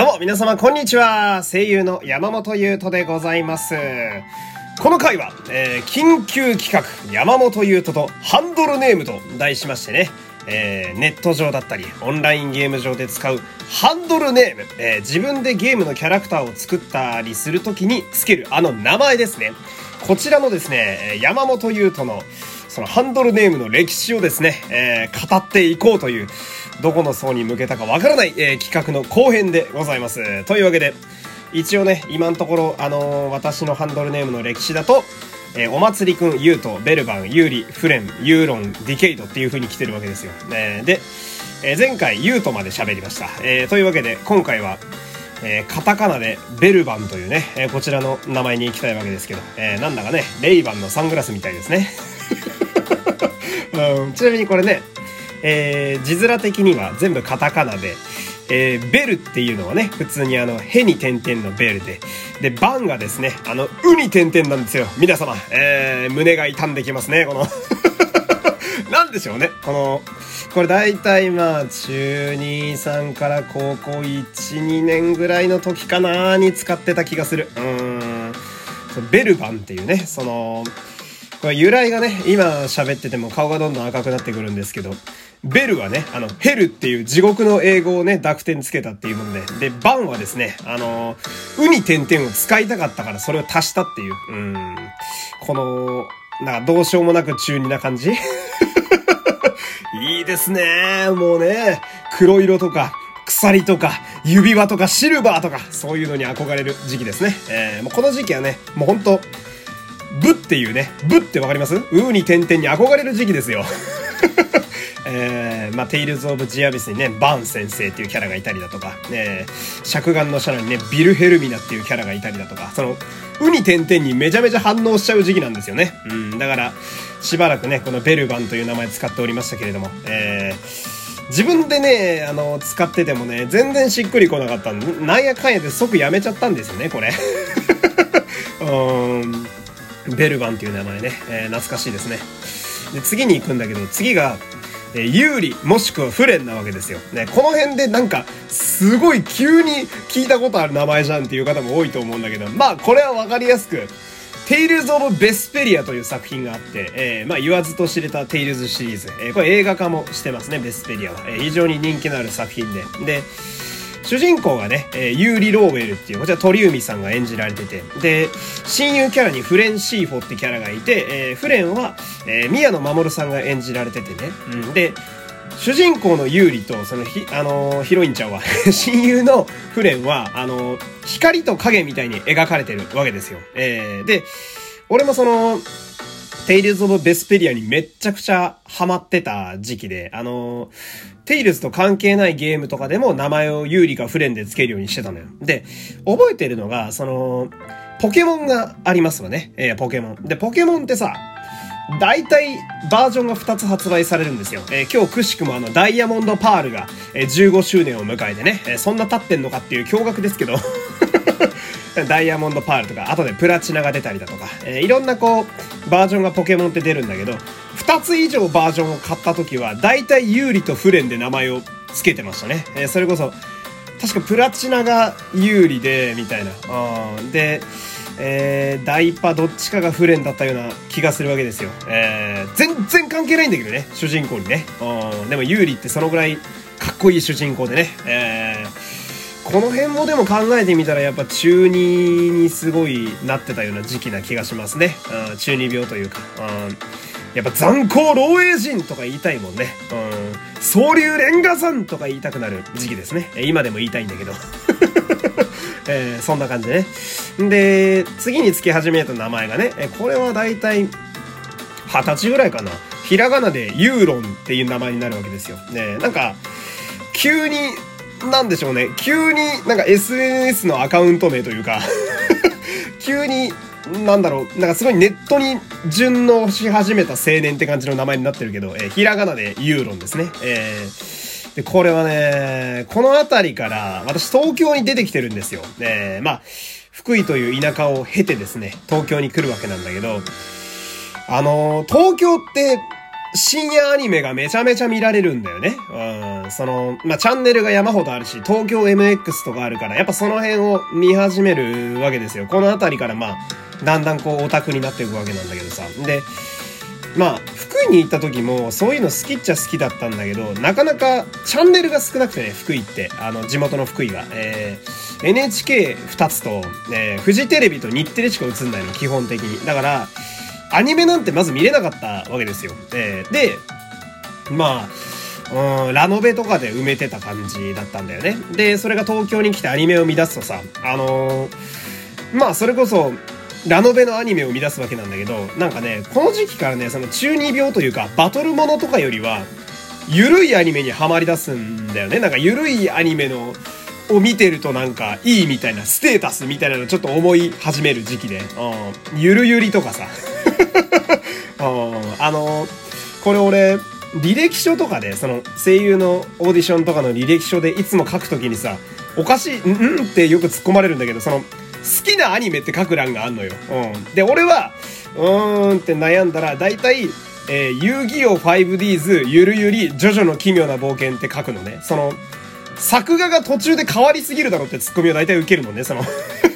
どうも皆様こんにちは。声優の山本優斗でございます。この回は、えー、緊急企画山本優斗とハンドルネームと題しましてね。えー、ネット上だったり、オンラインゲーム上で使うハンドルネーム、えー、自分でゲームのキャラクターを作ったりするときにつけるあの名前ですね。こちらのですね、山本優斗のそのハンドルネームの歴史をですね、えー、語っていこうという、どこの層に向けたかわからない、えー、企画の後編でございます。というわけで、一応ね、今のところ、あのー、私のハンドルネームの歴史だと、えー、お祭りくん、ユート、ベルバン、ユーリ、フレン、ユーロン、ディケイドっていう風に来てるわけですよ。えー、で、えー、前回ユートまで喋りました。えー、というわけで、今回は、えー、カタカナでベルバンというね、えー、こちらの名前に行きたいわけですけど、えー、なんだかね、 Ray-Ban のサングラスみたいですね。うん、ちなみにこれね、えー、字面的には全部カタカナで、えー、ベルっていうのはね、普通にあの、へに点々のベルで、で、バンがですね、あの、うに点々なんですよ。皆様、えー、胸が痛んできますね、この なんでしょうね、この、これ大体まあ、中2、3から高校1、2年ぐらいの時かなに使ってた気がする。うん。ベルバンっていうね、その、これ由来がね、今喋ってても顔がどんどん赤くなってくるんですけど、ベルはね、あの、ヘルっていう地獄の英語をね、濁点つけたっていうもので、で、バンはですね、あの、ウに点々を使いたかったからそれを足したっていう、うん、この、なんかどうしようもなく中二な感じ？いいですね。もうね、黒色とか、鎖とか、指輪とか、シルバーとか、そういうのに憧れる時期ですね。えー、もうこの時期はね、もうほんと、ヴっていうね、ヴってわかります？ウに点々に憧れる時期ですよ。えー、まあ、テイルズ・オブ・ジアビスにね、ヴァン先生っていうキャラがいたりだとか、ね、灼眼のシャナにね、ヴィルヘルミナっていうキャラがいたりだとか、その、ウに点々にめちゃめちゃ反応しちゃう時期なんですよね。うん、だから、しばらくね、このベルバンという名前使っておりましたけれども、えー、自分でね、あの、使っててもね、全然しっくりこなかったんで、なんやかんやで即やめちゃったんですよね、これ。うん、ベルバンっていう名前ね、えー、懐かしいですね。で、次に行くんだけど、次が、えユーリもしくはフレンなわけですよ。ね、この辺でなんか、すごい急に聞いたことある名前じゃんっていう方も多いと思うんだけど、まあこれはわかりやすく、テイルズ・オブ・ベスペリアという作品があって、えー、まあ言わずと知れたテイルズシリーズ、えー、これ映画化もしてますね、ベスペリアは。えー、非常に人気のある作品で。で、主人公がね、えー、ユーリ・ローウェルっていう、こちら鳥海さんが演じられてて、で、親友キャラにフレン・シーフォってキャラがいて、えー、フレンは、えー、宮野真守さんが演じられててね、うん、で、主人公のユーリと、そのひ、あのー、ヒロインちゃんは 親友のフレンは、あのー、光と影みたいに描かれてるわけですよ。えー、で、俺もその、テイルズ・オブ・ベスペリアにめっちゃくちゃハマってた時期で、あのテイルズと関係ないゲームとかでも名前をユーリかフレンで付けるようにしてたのよ。で、覚えてるのが、その、ポケモンがありますわね。えー、ポケモン。で、ポケモンってさ、大体バージョンが2つ発売されるんですよ。えー、今日くしくもあのダイヤモンドパールが、え、15周年を迎えてね、えー、そんな経ってんのかっていう驚愕ですけど ダイヤモンドパールとか、後でプラチナが出たりだとか、えー、いろんなこう、バージョンがポケモンって出るんだけど、2つ以上バージョンを買った時は、大体有利とフレンで名前を付けてましたね。えー、それこそ、確かプラチナが有利で、みたいな。うん、で、えー、ダイパどっちかがフレンだったような気がするわけですよ。えー、全然関係ないんだけどね、主人公にね。うん、でも有利ってそのぐらいかっこいい主人公でね。えーこの辺もでも考えてみたらやっぱ中二にすごいなってたような時期な気がしますね。うん、中二病というか。うん、やっぱ残光老栄人とか言いたいもんね。うん、総流レンガさんとか言いたくなる時期ですね。今でも言いたいんだけど。えー、そんな感じでね。で、次につき始めた名前がね、これはだいたい二十歳ぐらいかな。ひらがなでユーロンっていう名前になるわけですよ。ね、なんか、急になんでしょうね。急になんか SNS のアカウント名というか 急に、なんだろう、なんかすごいネットに順応し始めた青年って感じの名前になってるけど、えー、ひらがなでユーロンですね。えー、で、これはね、この辺りから私東京に出てきてるんですよ。えー、まあ、福井という田舎を経てですね、東京に来るわけなんだけど、あのー、東京って深夜アニメがめちゃめちゃ見られるんだよね。うん。その、まあ、チャンネルが山ほどあるし、東京 MX とかあるから、やっぱその辺を見始めるわけですよ。この辺りからまあ、だんだんこうオタクになっていくわけなんだけどさ。で、まあ、福井に行った時も、そういうの好きっちゃ好きだったんだけど、なかなかチャンネルが少なくてね、福井って。あの、地元の福井が。えー、NHK2 つと、えー、フジテレビと日テレしか映んないの、基本的に。だから、アニメなんてまず見れなかったわけですよ。えー、で、まあ、うん、ラノベとかで埋めてた感じだったんだよね。で、それが東京に来てアニメを見出すとさ、あのー、まあ、それこそ、ラノベのアニメを見出すわけなんだけど、なんかね、この時期からね、その中二病というか、バトルものとかよりは、ゆるいアニメにはまり出すんだよね。なんかゆるいアニメの、を見てるとなんかいいみたいな、ステータスみたいなのちょっと思い始める時期で、うん、ゆるゆりとかさ、あの、これ俺、履歴書とかで、その声優のオーディションとかの履歴書でいつも書くときにさ、おかしい、んん？ってよく突っ込まれるんだけど、その、好きなアニメって書く欄があんのよ。うん。で、俺は、うーんって悩んだら、だいたい、えー、遊戯王 5Ds ゆるゆり、ジョジョの奇妙な冒険って書くのね。その、作画が途中で変わりすぎるだろってツッコミを大体受けるのね、その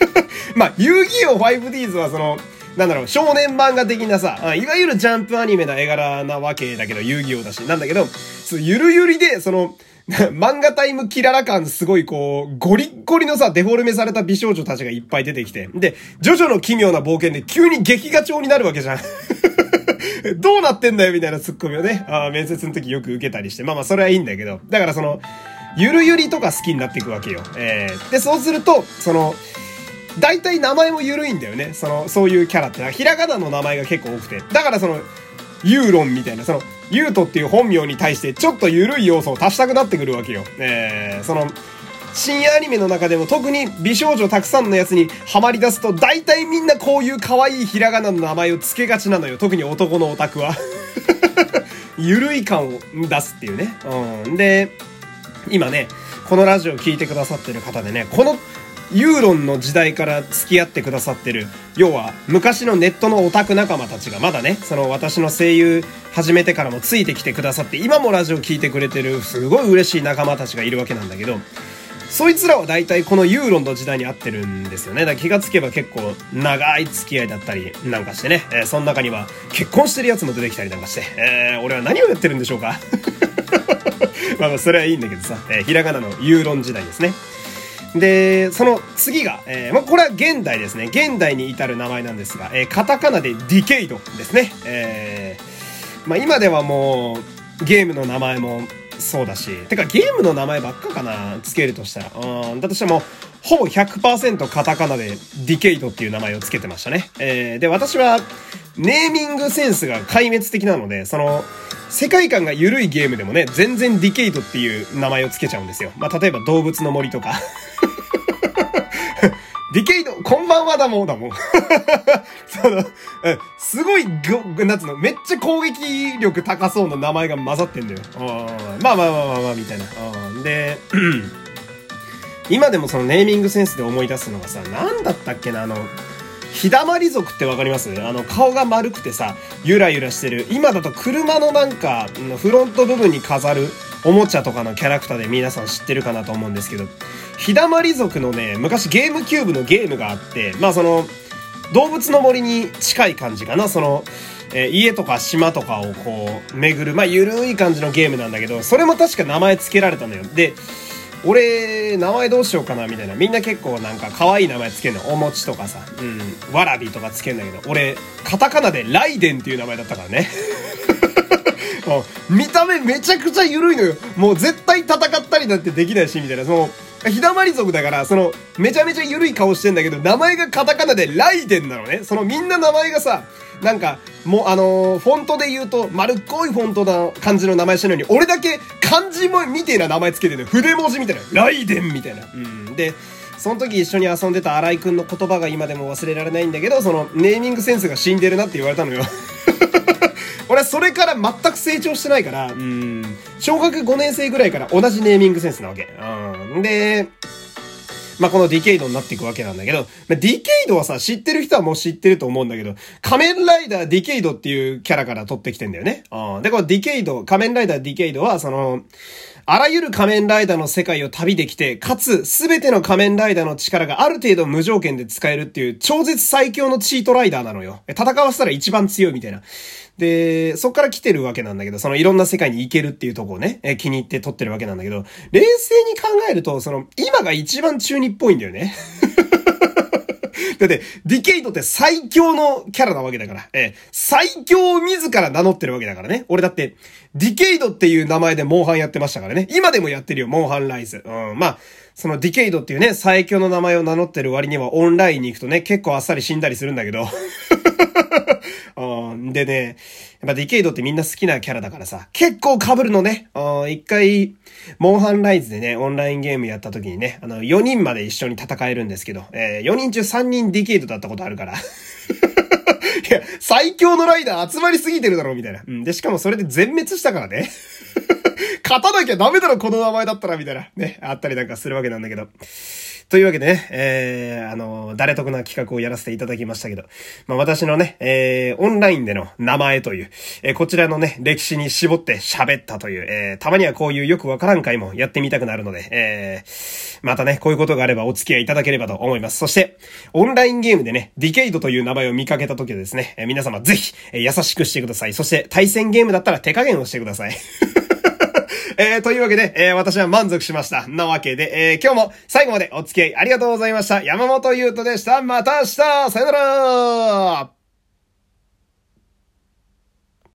まあ、遊戯王 5Ds はその、なんだろう、少年漫画的なさ、いわゆるジャンプアニメな絵柄なわけだけど、遊戯王だし、なんだけど、ゆるゆりで、その、漫画タイムキララ感すごいこう、ゴリッゴリのさ、デフォルメされた美少女たちがいっぱい出てきて。で、ジョジョの奇妙な冒険で急に劇画調になるわけじゃん。どうなってんだよみたいなツッコミをね、あ面接の時よく受けたりして。まあまあそれはいいんだけど。だからその、ゆるゆりとか好きになっていくわけよ。えー、で、そうすると、その、大体名前も緩いんだよね。その、そういうキャラって。ひらがなの名前が結構多くて。だからその、ユーロンみたいな、その、ユートっていう本名に対してちょっと緩い要素を足したくなってくるわけよ。えー、その、深夜アニメの中でも特に美少女たくさんのやつにハマり出すと大体みんなこういう可愛いひらがなの名前を付けがちなのよ。特に男のオタクは。ゆるい感を出すっていうね。うん。で、今ね、このラジオを聴いてくださってる方でね、このユーロンの時代から付き合ってくださってる、要は昔のネットのオタク仲間たちがまだね、その私の声優始めてからもついてきてくださって、今もラジオ聴いてくれてるすごい嬉しい仲間たちがいるわけなんだけど、そいつらは大体このユーロンの時代に合ってるんですよね。だから気がつけば結構長い付き合いだったりなんかしてね、えー、その中には結婚してるやつも出てきたりなんかして、えー、俺は何をやってるんでしょうか。まあまあそれはいいんだけどさ、えー、ひらがなのユーロン時代ですね。で、その次が、えー、まあ、これは現代ですね。現代に至る名前なんですが、えー、カタカナでディケイドですね。えー、まあ、今ではもう、ゲームの名前もそうだし、てかゲームの名前ばっかかな、つけるとしたら。うん、だとしても、ほぼ100%カタカナでディケイドっていう名前をつけてましたね。えー、で、私は、ネーミングセンスが壊滅的なので、その、世界観が緩いゲームでもね、全然ディケイドっていう名前をつけちゃうんですよ。まあ、例えば動物の森とかディケイド、こんばんはだもんだもん。その、すごい、なんつうの、めっちゃ攻撃力高そうな名前が混ざってんだよ。まあまあまあまあまあ、みたいな。で、今でもそのネーミングセンスで思い出すのがさ、なんだったっけな、あの、ひだまり族ってわかります？あの、顔が丸くてさ、ゆらゆらしてる。今だと車のなんか、フロント部分に飾るおもちゃとかのキャラクターで皆さん知ってるかなと思うんですけど、ひだまり族のね、昔ゲームキューブのゲームがあって、まあその、動物の森に近い感じかな、その、えー、家とか島とかをこう、巡る、まあゆるい感じのゲームなんだけど、それも確か名前付けられたのよ。で、俺、名前どうしようかな、みたいな。みんな結構なんか可愛い名前つけるの。お餅とかさ、うん、わらびとかつけるんだけど、俺、カタカナでライデンっていう名前だったからね。見た目めちゃくちゃ緩いのよ。もう絶対戦ったりなんてできないし、みたいな。その、ひだまり族だから、その、めちゃめちゃ緩い顔してんだけど、名前がカタカナでライデンなのね。そのみんな名前がさ、なんか、もうあのー、フォントで言うと、丸っこいフォントな感じの名前してるのに、俺だけ漢字もみてえな名前つけてる筆文字みたいな。ライデンみたいな。うん。で、その時一緒に遊んでた新井くんの言葉が今でも忘れられないんだけど、その、ネーミングセンスが死んでるなって言われたのよ。俺はそれから全く成長してないから、うん、小学5年生ぐらいから同じネーミングセンスなわけ。うん。で、まあ、このディケイドになっていくわけなんだけど、まあ、ディケイドはさ、知ってる人はもう知ってると思うんだけど、仮面ライダーディケイドっていうキャラから取ってきてんだよね。うん。で、このディケイド、仮面ライダーディケイドは、その、あらゆる仮面ライダーの世界を旅できて、かつ、すべての仮面ライダーの力がある程度無条件で使えるっていう超絶最強のチートライダーなのよ。戦わせたら一番強いみたいな。で、そっから来てるわけなんだけど、そのいろんな世界に行けるっていうとこをね、え気に入って撮ってるわけなんだけど、冷静に考えると、その、今が一番中二っぽいんだよね。だって、ディケイドって最強のキャラなわけだから、え最強を自ら名乗ってるわけだからね。俺だって、ディケイドっていう名前でモンハンやってましたからね。今でもやってるよ、モンハンライズ。うん、まあ、そのディケイドっていうね、最強の名前を名乗ってる割にはオンラインに行くとね、結構あっさり死んだりするんだけど。でね、やっぱディケイドってみんな好きなキャラだからさ、結構被るのね。一回、モンハンライズでね、オンラインゲームやった時にね、あの、4人まで一緒に戦えるんですけど、えー、4人中3人ディケイドだったことあるから。いや、最強のライダー集まりすぎてるだろ、みたいな。うん。で、しかもそれで全滅したからね。勝たなきゃダメだろ、この名前だったら、みたいな。ね、あったりなんかするわけなんだけど。というわけでね、えー、あの、誰得な企画をやらせていただきましたけど、まあ私のね、えー、オンラインでの名前という、えー、こちらのね、歴史に絞って喋ったという、えー、たまにはこういうよくわからん回もやってみたくなるので、えー、またね、こういうことがあればお付き合いいただければと思います。そして、オンラインゲームでね、ディケイドという名前を見かけた時はですね、えー、皆様ぜひ、えー、優しくしてください。そして、対戦ゲームだったら手加減をしてください。えー、というわけで、えー、私は満足しました。なわけで、えー、今日も最後までお付き合いありがとうございました。山本優斗でした。また明日さよなら